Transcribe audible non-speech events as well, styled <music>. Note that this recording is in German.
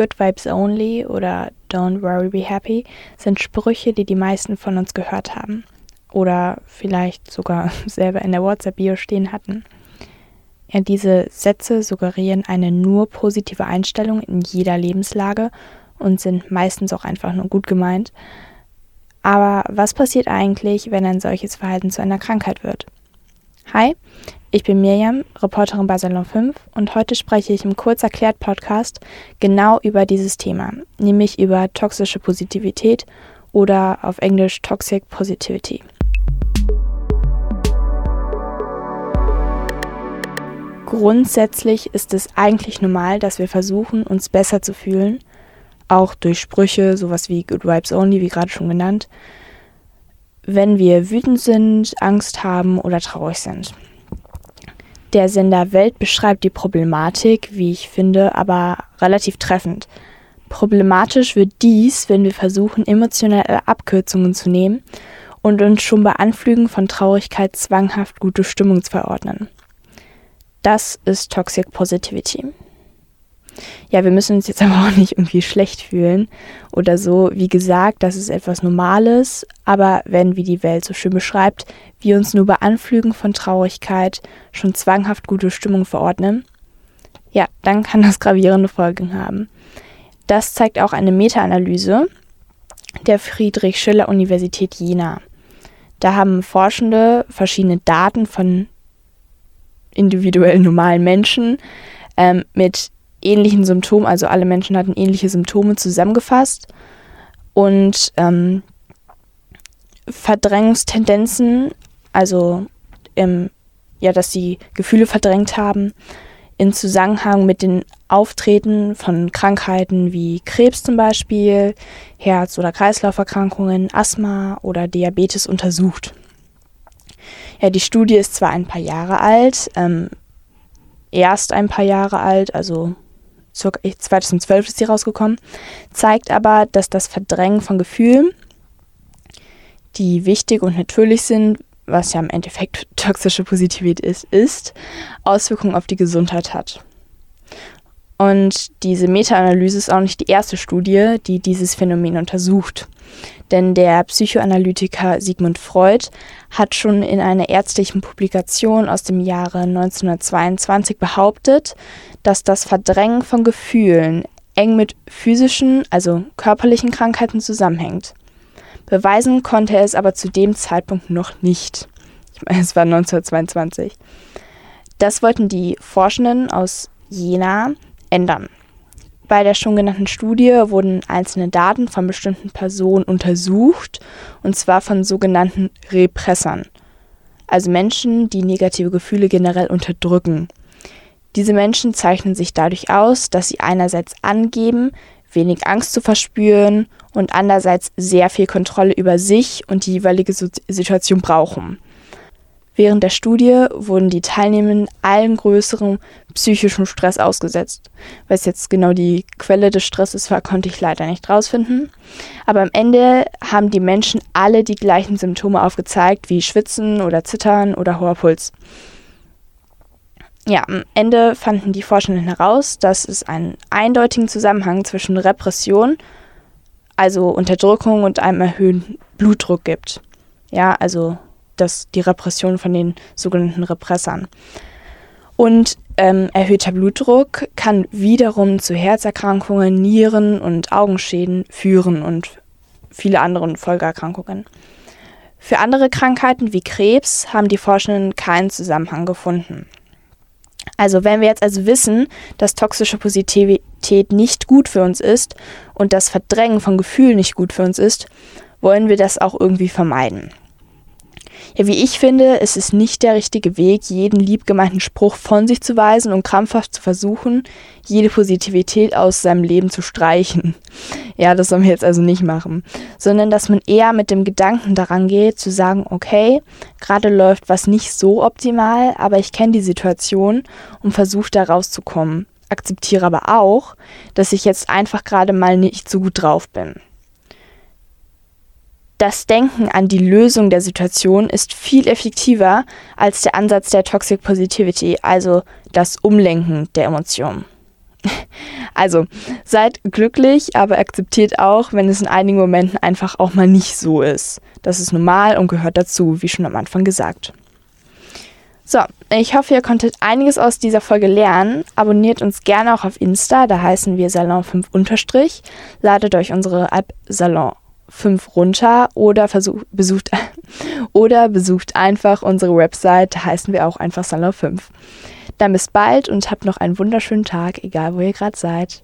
Good Vibes Only oder Don't Worry Be Happy sind Sprüche, die die meisten von uns gehört haben oder vielleicht sogar <laughs> selber in der WhatsApp-Bio stehen hatten. Ja, diese Sätze suggerieren eine nur positive Einstellung in jeder Lebenslage und sind meistens auch einfach nur gut gemeint. Aber was passiert eigentlich, wenn ein solches Verhalten zu einer Krankheit wird? Hi, ich bin Mirjam, Reporterin bei Salon 5 und heute spreche ich im Kurzerklärt Podcast genau über dieses Thema, nämlich über toxische Positivität oder auf Englisch Toxic Positivity. Grundsätzlich ist es eigentlich normal, dass wir versuchen, uns besser zu fühlen, auch durch Sprüche, sowas wie Good Vibes Only, wie gerade schon genannt, wenn wir wütend sind, Angst haben oder traurig sind. Der Sender Welt beschreibt die Problematik, wie ich finde, aber relativ treffend. Problematisch wird dies, wenn wir versuchen, emotionelle Abkürzungen zu nehmen und uns schon bei Anflügen von Traurigkeit zwanghaft gute Stimmung zu verordnen. Das ist Toxic Positivity. Ja, wir müssen uns jetzt <laughs> aber auch nicht irgendwie schlecht fühlen oder so. Wie gesagt, das ist etwas Normales, aber wenn, wie die Welt so schön beschreibt, wir uns nur bei Anflügen von Traurigkeit schon zwanghaft gute Stimmung verordnen, ja, dann kann das gravierende Folgen haben. Das zeigt auch eine Meta-Analyse der Friedrich-Schiller-Universität Jena. Da haben Forschende verschiedene Daten von individuell normalen Menschen ähm, mit ähnlichen Symptomen, also alle Menschen hatten ähnliche Symptome zusammengefasst und ähm, Verdrängungstendenzen, also ähm, ja, dass sie Gefühle verdrängt haben, in Zusammenhang mit den Auftreten von Krankheiten wie Krebs zum Beispiel, Herz- oder Kreislauferkrankungen, Asthma oder Diabetes untersucht. Ja, die Studie ist zwar ein paar Jahre alt, ähm, erst ein paar Jahre alt, also 2012 ist sie rausgekommen, zeigt aber, dass das Verdrängen von Gefühlen, die wichtig und natürlich sind, was ja im Endeffekt <laughs> toxische Positivität ist, ist Auswirkungen auf die Gesundheit hat. Und diese Meta-Analyse ist auch nicht die erste Studie, die dieses Phänomen untersucht. Denn der Psychoanalytiker Sigmund Freud hat schon in einer ärztlichen Publikation aus dem Jahre 1922 behauptet, dass das Verdrängen von Gefühlen eng mit physischen, also körperlichen Krankheiten zusammenhängt. Beweisen konnte er es aber zu dem Zeitpunkt noch nicht. <laughs> Ich meine, es war 1922. Das wollten die Forschenden aus Jena ändern. Bei der schon genannten Studie wurden einzelne Daten von bestimmten Personen untersucht, und zwar von sogenannten Repressern, also Menschen, die negative Gefühle generell unterdrücken. Diese Menschen zeichnen sich dadurch aus, dass sie einerseits angeben, wenig Angst zu verspüren und andererseits sehr viel Kontrolle über sich und die jeweilige Situation brauchen. Während der Studie wurden die Teilnehmenden allen größeren psychischen Stress ausgesetzt. Was jetzt genau die Quelle des Stresses war, konnte ich leider nicht rausfinden. Aber am Ende haben die Menschen alle die gleichen Symptome aufgezeigt, wie Schwitzen oder Zittern oder hoher Puls. Ja, am Ende fanden die Forschenden heraus, dass es einen eindeutigen Zusammenhang zwischen Repression, also Unterdrückung und einem erhöhten Blutdruck gibt. Ja, also das, die Repression von den sogenannten Repressern. Und ähm, erhöhter Blutdruck kann wiederum zu Herzerkrankungen, Nieren- und Augenschäden führen und viele andere Folgeerkrankungen. Für andere Krankheiten wie Krebs haben die Forschenden keinen Zusammenhang gefunden. Also wenn wir jetzt also wissen, dass toxische Positivität nicht gut für uns ist und das Verdrängen von Gefühlen nicht gut für uns ist, wollen wir das auch irgendwie vermeiden. Ja, wie ich finde, ist es nicht der richtige Weg, jeden liebgemeinten Spruch von sich zu weisen und krampfhaft zu versuchen, jede Positivität aus seinem Leben zu streichen. Ja, das sollen wir jetzt also nicht machen, sondern dass man eher mit dem Gedanken daran geht, zu sagen, okay, gerade läuft was nicht so optimal, aber ich kenne die Situation und versuche da rauszukommen. Akzeptiere aber auch, dass ich jetzt einfach gerade mal nicht so gut drauf bin. Das Denken an die Lösung der Situation ist viel effektiver als der Ansatz der Toxic Positivity, also das Umlenken der Emotionen. <laughs> Also, seid glücklich, aber akzeptiert auch, wenn es in einigen Momenten einfach auch mal nicht so ist. Das ist normal und gehört dazu, wie schon am Anfang gesagt. So, ich hoffe, ihr konntet einiges aus dieser Folge lernen. Abonniert uns gerne auch auf Insta, da heißen wir Salon5 Ladet euch unsere App Salon 5 runter oder versuch, besucht <laughs> oder besucht einfach unsere Website, da heißen wir auch einfach Salon 5. Dann bis bald und habt noch einen wunderschönen Tag, egal wo ihr gerade seid.